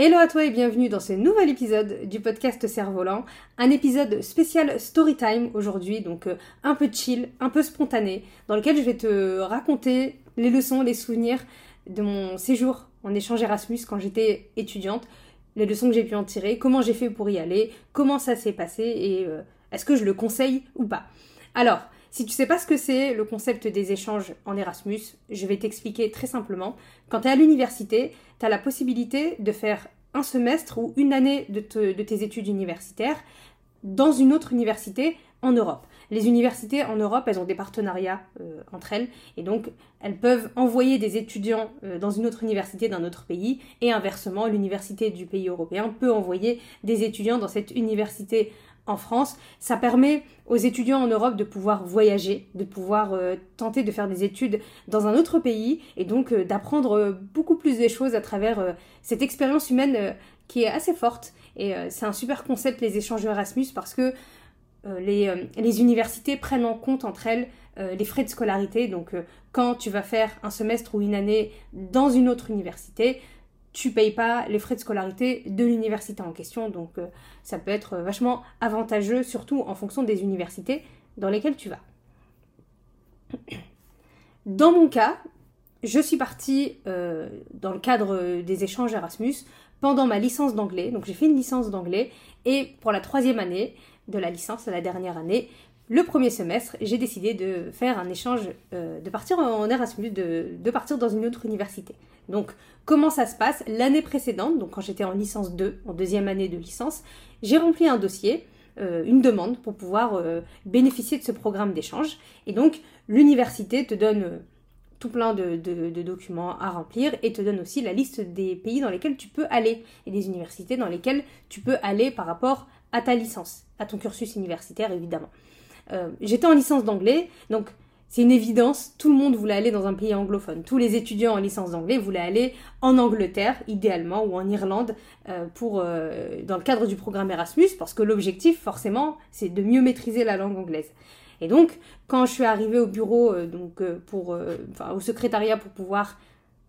Hello à toi et bienvenue dans ce nouvel épisode du podcast Cerf-Volant. Un épisode spécial Storytime aujourd'hui, donc euh, un peu chill, un peu spontané, dans lequel je vais te raconter les leçons, les souvenirs de mon séjour en échange Erasmus quand j'étais étudiante, les leçons que j'ai pu en tirer, comment j'ai fait pour y aller, comment ça s'est passé et euh, est-ce que je le conseille ou pas. Alors, si tu sais pas ce que c'est le concept des échanges en Erasmus, je vais t'expliquer très simplement. Quand tu es à l'université, tu as la possibilité de faire un semestre ou une année de, tes études universitaires dans une autre université en Europe. Les universités en Europe, elles ont des partenariats euh, entre elles et donc elles peuvent envoyer des étudiants euh, dans une autre université d'un autre pays et inversement, l'université du pays européen peut envoyer des étudiants dans cette université en France. Ça permet aux étudiants en Europe de pouvoir voyager, de pouvoir euh, tenter de faire des études dans un autre pays et donc euh, d'apprendre euh, beaucoup plus des choses à travers cette expérience humaine qui est assez forte. Et c'est un super concept les échanges Erasmus parce que les, universités prennent en compte entre elles les frais de scolarité. Donc quand tu vas faire un semestre ou une année dans une autre université, tu payes pas les frais de scolarité de l'université en question. Donc euh, ça peut être vachement avantageux, surtout en fonction des universités dans lesquelles tu vas. Dans mon cas, je suis partie euh, dans le cadre des échanges Erasmus pendant ma licence d'anglais. Donc j'ai fait une licence d'anglais et pour la troisième année de la licence, la dernière année, le premier semestre, j'ai décidé de faire un échange, euh, de partir en Erasmus, de, partir dans une autre université. Donc, comment ça se passe? L'année précédente, donc quand j'étais en licence 2, en deuxième année de licence, j'ai rempli un dossier, euh, une demande pour pouvoir euh, bénéficier de ce programme d'échange. Et donc, l'université te donne tout plein de, documents à remplir et te donne aussi la liste des pays dans lesquels tu peux aller et des universités dans lesquelles tu peux aller par rapport à ta licence, à ton cursus universitaire évidemment. Euh, j'étais en licence d'anglais, donc c'est une évidence, tout le monde voulait aller dans un pays anglophone. Tous les étudiants en licence d'anglais voulaient aller en Angleterre, idéalement, ou en Irlande, euh, pour, euh, dans le cadre du programme Erasmus, parce que l'objectif, forcément, c'est de mieux maîtriser la langue anglaise. Et donc, quand je suis arrivée au bureau, donc pour, au secrétariat pour pouvoir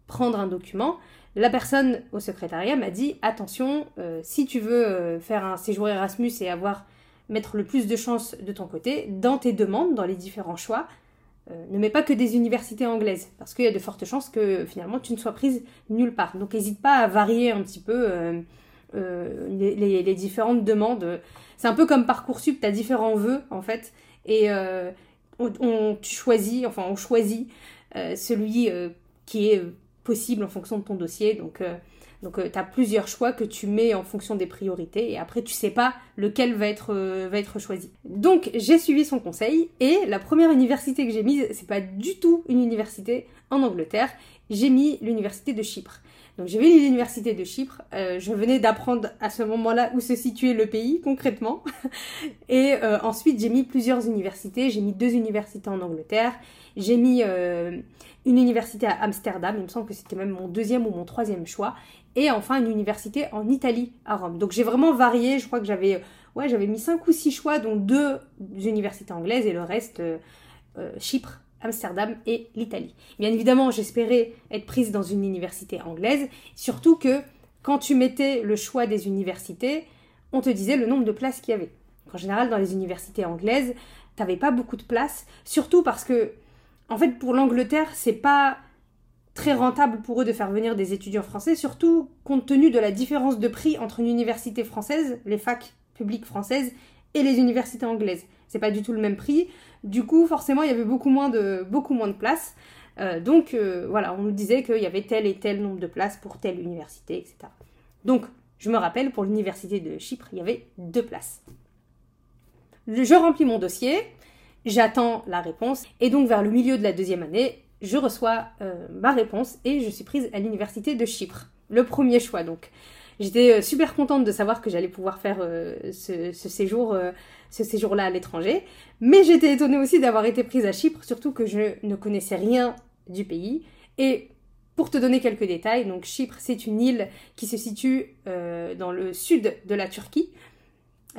prendre un document, la personne au secrétariat m'a dit attention, si tu veux faire un séjour Erasmus et avoir mettre le plus de chances de ton côté dans tes demandes, dans les différents choix. Euh, ne mets pas que des universités anglaises, parce qu'il y a de fortes chances que finalement tu ne sois prise nulle part. Donc n'hésite pas à varier un petit peu euh, euh, les, différentes demandes. C'est un peu comme Parcoursup, tu as différents vœux en fait, et on, enfin on choisit celui qui est possible en fonction de ton dossier. Donc donc euh, tu as plusieurs choix que tu mets en fonction des priorités et après tu sais pas lequel va être, euh, va être choisi. Donc j'ai suivi son conseil et la première université que j'ai mise, c'est pas du tout une université en Angleterre, j'ai mis l'université de Chypre. Donc j'ai vu l'université de Chypre, euh, je venais d'apprendre à ce moment-là où se situait le pays concrètement. Et ensuite j'ai mis plusieurs universités, j'ai mis deux universités en Angleterre, j'ai mis une université à Amsterdam, il me semble que c'était même mon deuxième ou mon troisième choix, et enfin une université en Italie à Rome. Donc j'ai vraiment varié, je crois que j'avais ouais, j'avais mis cinq ou six choix dont deux universités anglaises et le reste euh, euh, Chypre, Amsterdam et l'Italie. Bien évidemment, j'espérais être prise dans une université anglaise, surtout que quand tu mettais le choix des universités, on te disait le nombre de places qu'il y avait. En général, dans les universités anglaises, tu n'avais pas beaucoup de places, surtout parce que, en fait, pour l'Angleterre, c'est pas très rentable pour eux de faire venir des étudiants français, surtout compte tenu de la différence de prix entre une université française, les facs publiques françaises, et les universités anglaises. C'est pas du tout le même prix. Du coup, forcément, il y avait beaucoup moins de, beaucoup places. Euh, donc, euh, voilà, on nous disait qu'il y avait tel et tel nombre de places pour telle université, etc. Donc, je me rappelle, pour l'université de Chypre, il y avait deux places. Je remplis mon dossier, j'attends la réponse, et donc vers le milieu de la deuxième année, je reçois euh, ma réponse et je suis prise à l'université de Chypre. Le premier choix donc. J'étais super contente de savoir que j'allais pouvoir faire ce, séjour, ce séjour-là à l'étranger. Mais j'étais étonnée aussi d'avoir été prise à Chypre, surtout que je ne connaissais rien du pays. Et pour te donner quelques détails, donc Chypre, c'est une île qui se situe dans le sud de la Turquie.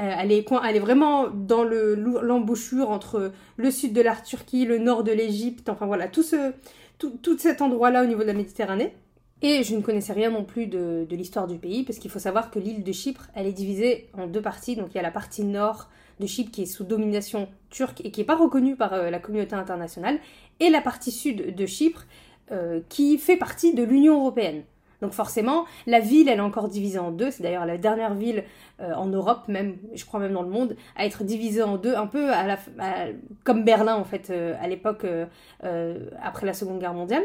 Euh, elle, est, elle, est, vraiment dans l'embouchure entre le sud de la Turquie, le nord de l'Égypte, enfin voilà, tout, ce, tout, cet endroit-là au niveau de la Méditerranée. Et je ne connaissais rien non plus de, l'histoire du pays, parce qu'il faut savoir que l'île de Chypre, elle est divisée en deux parties. Donc il y a la partie nord de Chypre qui est sous domination turque et qui n'est pas reconnue par euh, la communauté internationale, et la partie sud de Chypre euh, qui fait partie de l'Union européenne. Donc forcément, la ville, elle est encore divisée en deux. C'est d'ailleurs la dernière ville euh, en Europe, même, je crois même dans le monde, à être divisée en deux, un peu comme Berlin en fait, euh, à l'époque euh, après la Seconde Guerre mondiale.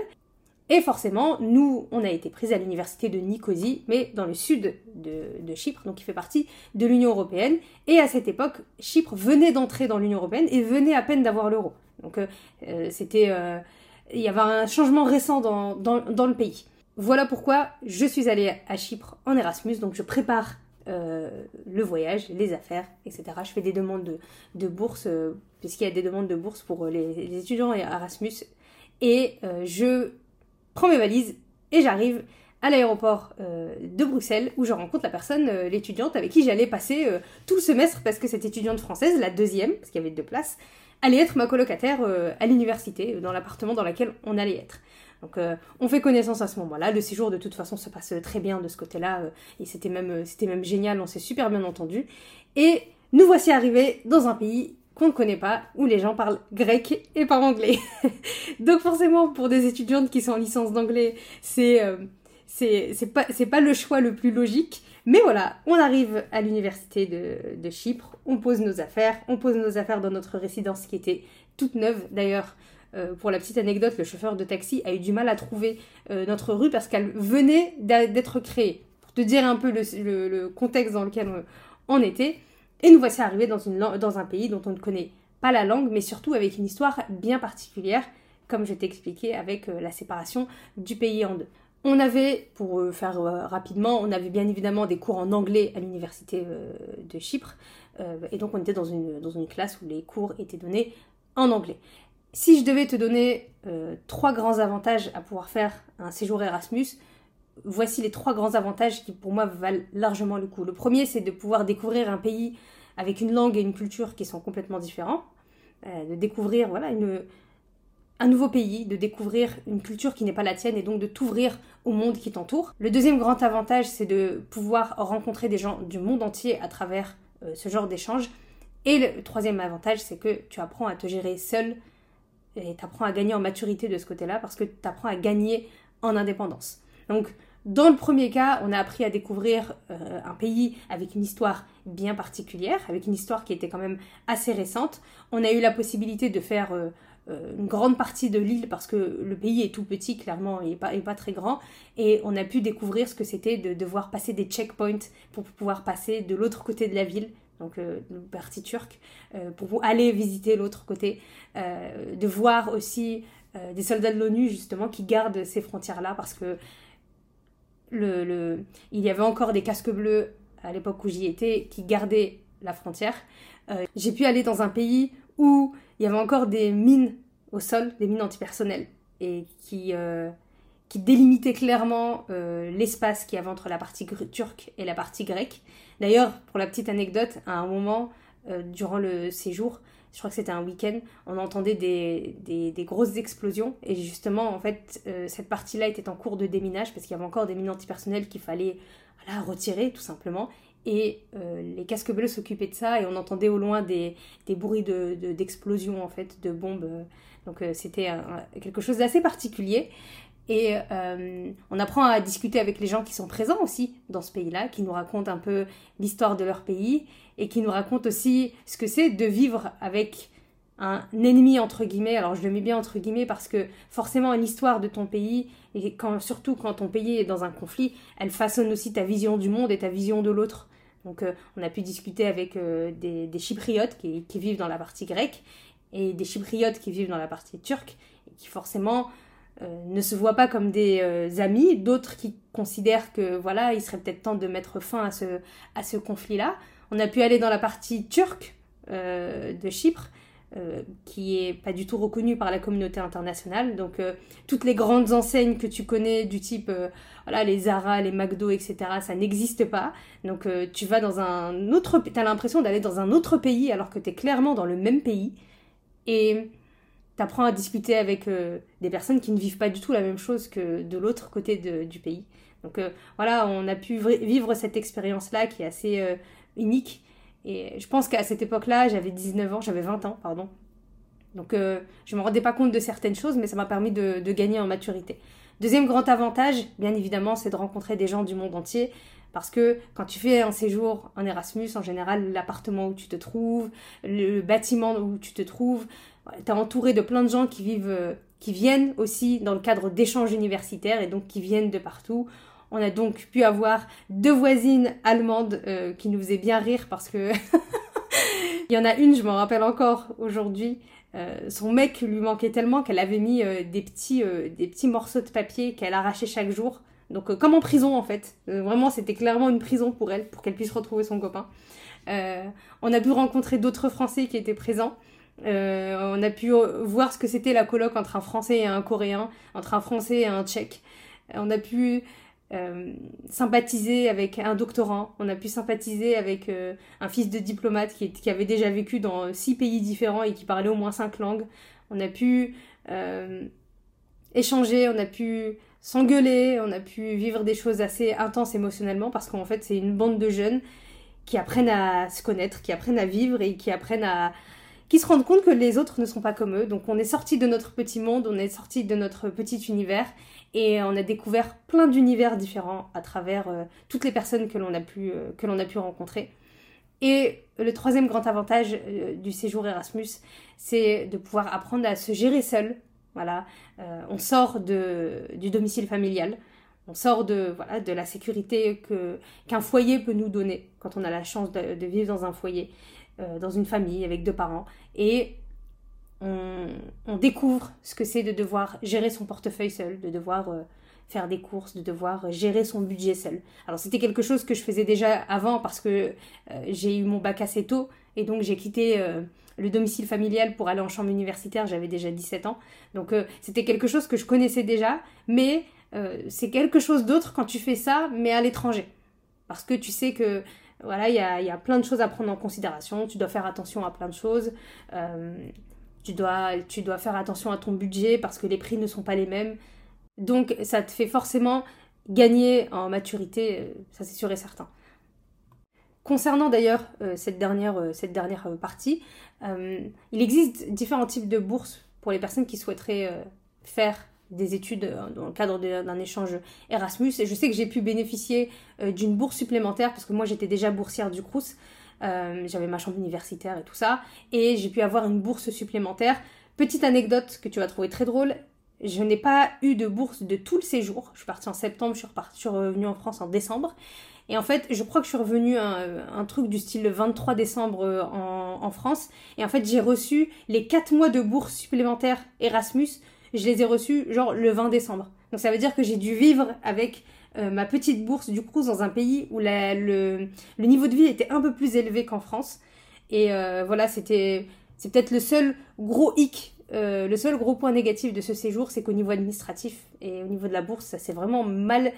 Et forcément, nous, on a été pris à l'université de Nicosie, mais dans le sud de, Chypre, donc qui fait partie de l'Union européenne. Et à cette époque, Chypre venait d'entrer dans l'Union européenne et venait à peine d'avoir l'euro. Donc c'était, il y avait un changement récent dans le pays. Voilà pourquoi je suis allée à Chypre en Erasmus, donc je prépare euh, le voyage, les affaires, etc. Je fais des demandes de, bourse, euh, puisqu'il y a des demandes de bourse pour les, étudiants Erasmus, et euh, je prends mes valises et j'arrive à l'aéroport de Bruxelles où je rencontre la personne, l'étudiante avec qui j'allais passer tout le semestre parce que cette étudiante française, la deuxième, parce qu'il y avait deux places, allait être ma colocataire à l'université, dans l'appartement dans lequel on allait être. Donc euh, on fait connaissance à ce moment-là. Le séjour de toute façon se passe très bien de ce côté-là euh, et c'était même, euh, c'était même génial, on s'est super bien entendu. Et nous voici arrivés dans un pays qu'on ne connaît pas, où les gens parlent grec et pas anglais. Donc forcément, pour des étudiantes qui sont en licence d'anglais, c'est c'est pas, pas le choix le plus logique. Mais voilà, on arrive à l'université de, Chypre, on pose nos affaires, on pose nos affaires dans notre résidence qui était toute neuve. D'ailleurs, euh, pour la petite anecdote, le chauffeur de taxi a eu du mal à trouver euh, notre rue parce qu'elle venait d'être créée. Pour te dire un peu le, contexte dans lequel on, était. Et nous voici arrivés dans, un pays dont on ne connaît pas la langue, mais surtout avec une histoire bien particulière, comme je t'ai expliqué avec euh, la séparation du pays en deux. On avait, pour faire rapidement, on avait bien évidemment des cours en anglais à l'université de Chypre, et donc on était dans une, dans une classe où les cours étaient donnés en anglais. Si je devais te donner euh, trois grands avantages à pouvoir faire un séjour Erasmus, voici les trois grands avantages qui pour moi valent largement le coup. Le premier, c'est de pouvoir découvrir un pays avec une langue et une culture qui sont complètement différents, euh, de découvrir voilà un nouveau pays, de découvrir une culture qui n'est pas la tienne et donc de t'ouvrir au monde qui t'entoure. Le deuxième grand avantage, c'est de pouvoir rencontrer des gens du monde entier à travers euh, ce genre d'échange. Et le troisième avantage, c'est que tu apprends à te gérer seul et tu apprends à gagner en maturité de ce côté-là parce que tu apprends à gagner en indépendance. Donc, dans le premier cas, on a appris à découvrir euh, un pays avec une histoire bien particulière, avec une histoire qui était quand même assez récente. On a eu la possibilité de faire euh, euh, une grande partie de l'île parce que le pays est tout petit, clairement, il n'est pas, très grand. Et on a pu découvrir ce que c'était de devoir passer des checkpoints pour pouvoir passer de l'autre côté de la ville donc euh, le parti turc, euh, pour aller visiter l'autre côté, euh, de voir aussi des soldats de l'ONU justement qui gardent ces frontières-là parce que le, le, il y avait encore des casques bleus à l'époque où j'y étais qui gardaient la frontière. J'ai pu aller dans un pays où il y avait encore des mines au sol, des mines antipersonnelles, et qui, qui délimitaient clairement l'espace qu'il y avait entre la partie turque et la partie grecque. D'ailleurs, pour la petite anecdote, à un moment, euh, durant le séjour, je crois que c'était un week-end, on entendait des, des, grosses explosions. Et justement, en fait, euh, cette partie-là était en cours de déminage parce qu'il y avait encore des mines antipersonnelles qu'il fallait voilà, retirer, tout simplement. Et euh, les casques bleus s'occupaient de ça et on entendait au loin des, des bruits d'explosions, de, en fait, de bombes. Donc c'était quelque chose d'assez particulier. Et euh, on apprend à discuter avec les gens qui sont présents aussi dans ce pays-là, qui nous racontent un peu l'histoire de leur pays et qui nous racontent aussi ce que c'est de vivre avec un ennemi entre guillemets. Alors je le mets bien entre guillemets parce que forcément une histoire de ton pays et quand, surtout quand ton pays est dans un conflit, elle façonne aussi ta vision du monde et ta vision de l'autre. Donc euh, on a pu discuter avec euh, des, chypriotes qui, vivent dans la partie grecque et des chypriotes qui vivent dans la partie turque et qui forcément ne se voient pas comme des amis, d'autres qui considèrent que voilà, il serait peut-être temps de mettre fin à ce, à ce conflit-là. On a pu aller dans la partie turque de Chypre, euh, qui est pas du tout reconnu par la communauté internationale. Donc euh, toutes les grandes enseignes que tu connais du type euh, voilà les Zara, les McDo, etc. Ça n'existe pas. Donc tu vas dans un autre, t'as l'impression d'aller dans un autre pays alors que tu es clairement dans le même pays et t'apprends à discuter avec des personnes qui ne vivent pas du tout la même chose que de l'autre côté du pays. Donc voilà, on a pu vivre cette expérience là qui est assez unique et je pense qu'à cette époque-là, j'avais 19 ans, j'avais 20 ans, pardon. Donc euh, je ne me rendais pas compte de certaines choses, mais ça m'a permis de, gagner en maturité. Deuxième grand avantage, bien évidemment, c'est de rencontrer des gens du monde entier. Parce que quand tu fais un séjour en Erasmus, en général, l'appartement où tu te trouves, le bâtiment où tu te trouves, tu es entouré de plein de gens qui vivent, euh, qui viennent aussi dans le cadre d'échanges universitaires et donc qui viennent de partout. On a donc pu avoir deux voisines allemandes euh, qui nous faisaient bien rire parce que il y en a une, je m'en rappelle encore aujourd'hui. Euh, son mec lui manquait tellement qu'elle avait mis des, petits, des petits morceaux de papier qu'elle arrachait chaque jour. Donc comme en prison en fait. vraiment c'était clairement une prison pour elle, pour qu'elle puisse retrouver son copain. on a pu rencontrer d'autres Français qui étaient présents. On a pu voir ce que c'était la colloque entre un Français et un Coréen, entre un Français et un Tchèque. On a pu euh, sympathiser avec un doctorant, on a pu sympathiser avec euh, un fils de diplomate qui, avait déjà vécu dans six pays différents et qui parlait au moins cinq langues. On a pu euh, échanger, on a pu s'engueuler, on a pu vivre des choses assez intenses émotionnellement parce qu'en fait c'est une bande de jeunes qui apprennent à se connaître, qui apprennent à vivre et qui apprennent à, qui se rendent compte que les autres ne sont pas comme eux. Donc on est sorti de notre petit monde, on est sorti de notre petit univers et on a découvert plein d'univers différents à travers euh, toutes les personnes que l'on a pu euh, que l'on a pu rencontrer. Et le troisième grand avantage euh, du séjour Erasmus, c'est de pouvoir apprendre à se gérer seul. Voilà, on sort de, du domicile familial. On sort de, voilà, de la sécurité qu'un foyer peut nous donner quand on a la chance de vivre dans un foyer. Euh, dans une famille avec deux parents et on, découvre ce que c'est de devoir gérer son portefeuille seul, de devoir euh, faire des courses, de devoir gérer son budget seul. Alors c'était quelque chose que je faisais déjà avant parce que euh, j'ai eu mon bac assez tôt et donc j'ai quitté le domicile familial pour aller en chambre universitaire, j'avais déjà 17 ans. Donc c'était quelque chose que je connaissais déjà, mais c'est quelque chose d'autre quand tu fais ça, mais à l'étranger. Parce que tu sais que voilà, il y a, plein de choses à prendre en considération. Tu dois faire attention à plein de choses. Euh, tu, dois, faire attention à ton budget parce que les prix ne sont pas les mêmes. Donc ça te fait forcément gagner en maturité, euh, ça c'est sûr et certain. Concernant d'ailleurs euh, cette dernière partie, il existe différents types de bourses pour les personnes qui souhaiteraient faire des études euh, dans le cadre d'un échange Erasmus. Et je sais que j'ai pu bénéficier euh, d'une bourse supplémentaire parce que moi j'étais déjà boursière du Crous. Euh, j'avais ma chambre universitaire et tout ça. Et j'ai pu avoir une bourse supplémentaire. Petite anecdote que tu vas trouver très drôle. Je n'ai pas eu de bourse de tout le séjour. Je suis partie en septembre, je suis, revenue en France en décembre. Et en fait, je crois que je suis revenue un, un truc du style le 23 décembre en, en France. Et en fait, j'ai reçu les 4 mois de bourse supplémentaire Erasmus je les ai reçus genre le 20 décembre. Donc ça veut dire que j'ai dû vivre avec euh, ma petite bourse du coup dans un pays où le, niveau de vie était un peu plus élevé qu'en France. Et euh, voilà, c'était c'est peut-être le seul gros hic, euh, le seul gros point négatif de ce séjour, c'est qu'au niveau administratif et au niveau de la bourse, ça s'est vraiment mal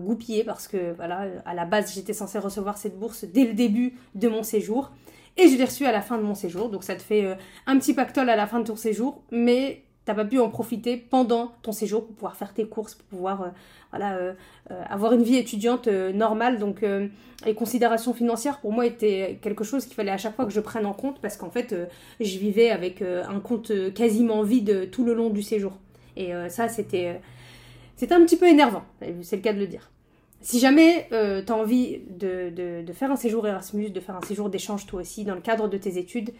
goupillé parce que voilà, à la base j'étais censée recevoir cette bourse dès le début de mon séjour. Et je l'ai reçue à la fin de mon séjour, donc ça te fait un petit pactole à la fin de ton séjour, mais t'as pas pu en profiter pendant ton séjour pour pouvoir faire tes courses, pour pouvoir euh, euh, euh, avoir une vie étudiante normale. Donc les considérations financières pour moi étaient quelque chose qu'il fallait à chaque fois que je prenne en compte parce qu'en fait je vivais avec un compte quasiment vide tout le long du séjour. Et ça c'était un petit peu énervant, c'est le cas de le dire. Si jamais tu as envie de, de, faire un séjour Erasmus, de faire un séjour d'échange toi aussi dans le cadre de tes études,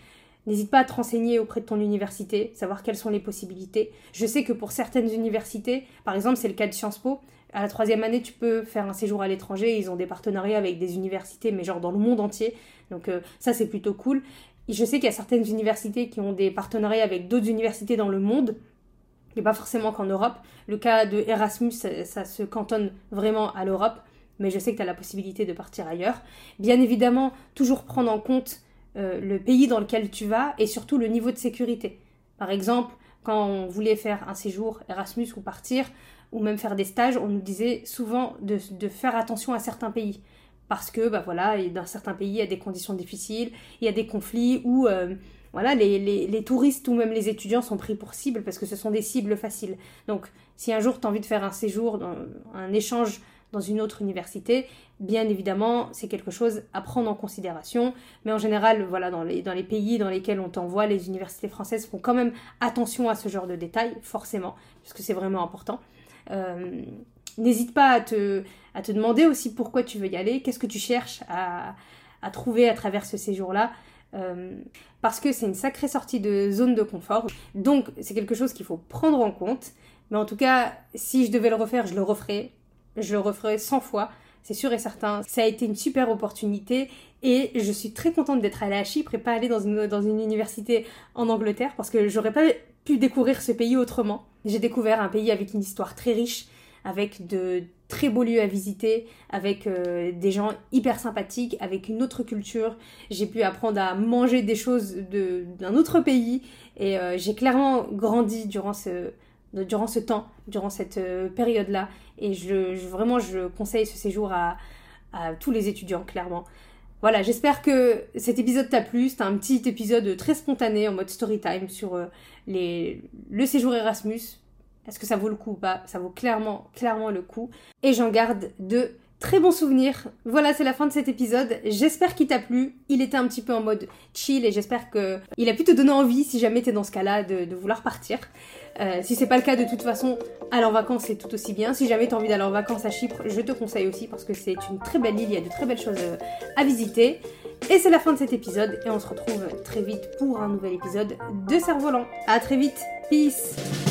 N'hésite pas à te renseigner auprès de ton université, savoir quelles sont les possibilités. Je sais que pour certaines universités, par exemple c'est le cas de Sciences Po, à la troisième année tu peux faire un séjour à l'étranger, ils ont des partenariats avec des universités, mais genre dans le monde entier. Donc euh, ça c'est plutôt cool. je sais qu'il y a certaines universités qui ont des partenariats avec d'autres universités dans le monde. et pas forcément qu'en Europe. Le cas de Erasmus, ça, se cantonne vraiment à l'Europe, mais je sais que tu as la possibilité de partir ailleurs. Bien évidemment, toujours prendre en compte euh, le pays dans lequel tu vas et surtout le niveau de sécurité. Par exemple, quand on voulait faire un séjour Erasmus ou partir, ou même faire des stages, on nous disait souvent de, faire attention à certains pays. Parce que, bah voilà, dans certains pays, il y a des conditions difficiles, il y a des conflits où euh, voilà, les, touristes ou même les étudiants sont pris pour cible parce que ce sont des cibles faciles. Donc, si un jour tu as envie de faire un séjour, un échange dans une autre université, bien évidemment, c'est quelque chose à prendre en considération. Mais en général, voilà, dans les, pays dans lesquels on t'envoie, les universités françaises font quand même attention à ce genre de détails, forcément, parce que c'est vraiment important. Euh, n'hésite pas à te, demander aussi pourquoi tu veux y aller, qu'est-ce que tu cherches à, à trouver à travers ce séjour-là. Euh, parce que c'est une sacrée sortie de zone de confort. Donc c'est quelque chose qu'il faut prendre en compte. Mais en tout cas, si je devais le refaire, je le referais. Je le referais 100 fois. C'est sûr et certain. Ça a été une super opportunité et je suis très contente d'être allée à Chypre et pas aller dans une, dans une université en Angleterre parce que j'aurais pas pu découvrir ce pays autrement. J'ai découvert un pays avec une histoire très riche, avec de très beaux lieux à visiter, avec euh, des gens hyper sympathiques, avec une autre culture. J'ai pu apprendre à manger des choses d'un autre pays et euh, j'ai clairement grandi durant ce, durant ce temps, durant cette euh, période-là. Et je, vraiment, je conseille ce séjour à, tous les étudiants, clairement. Voilà, j'espère que cet épisode t'a plu. C'était un petit épisode très spontané en mode story time sur les, le séjour Erasmus. Est-ce que ça vaut le coup ou pas? Ça vaut clairement, clairement le coup. Et j'en garde de très bons souvenirs. Voilà, c'est la fin de cet épisode. J'espère qu'il t'a plu. Il était un petit peu en mode chill et j'espère qu'il a pu te donner envie, si jamais t'es dans ce cas-là, de, vouloir partir. Euh, si c'est pas le cas, de toute façon, aller en vacances c'est tout aussi bien. Si jamais t'as envie d'aller en vacances à Chypre, je te conseille aussi parce que c'est une très belle île, il y a de très belles choses euh, à visiter. Et c'est la fin de cet épisode et on se retrouve très vite pour un nouvel épisode de Cerf-Volant. À très vite, peace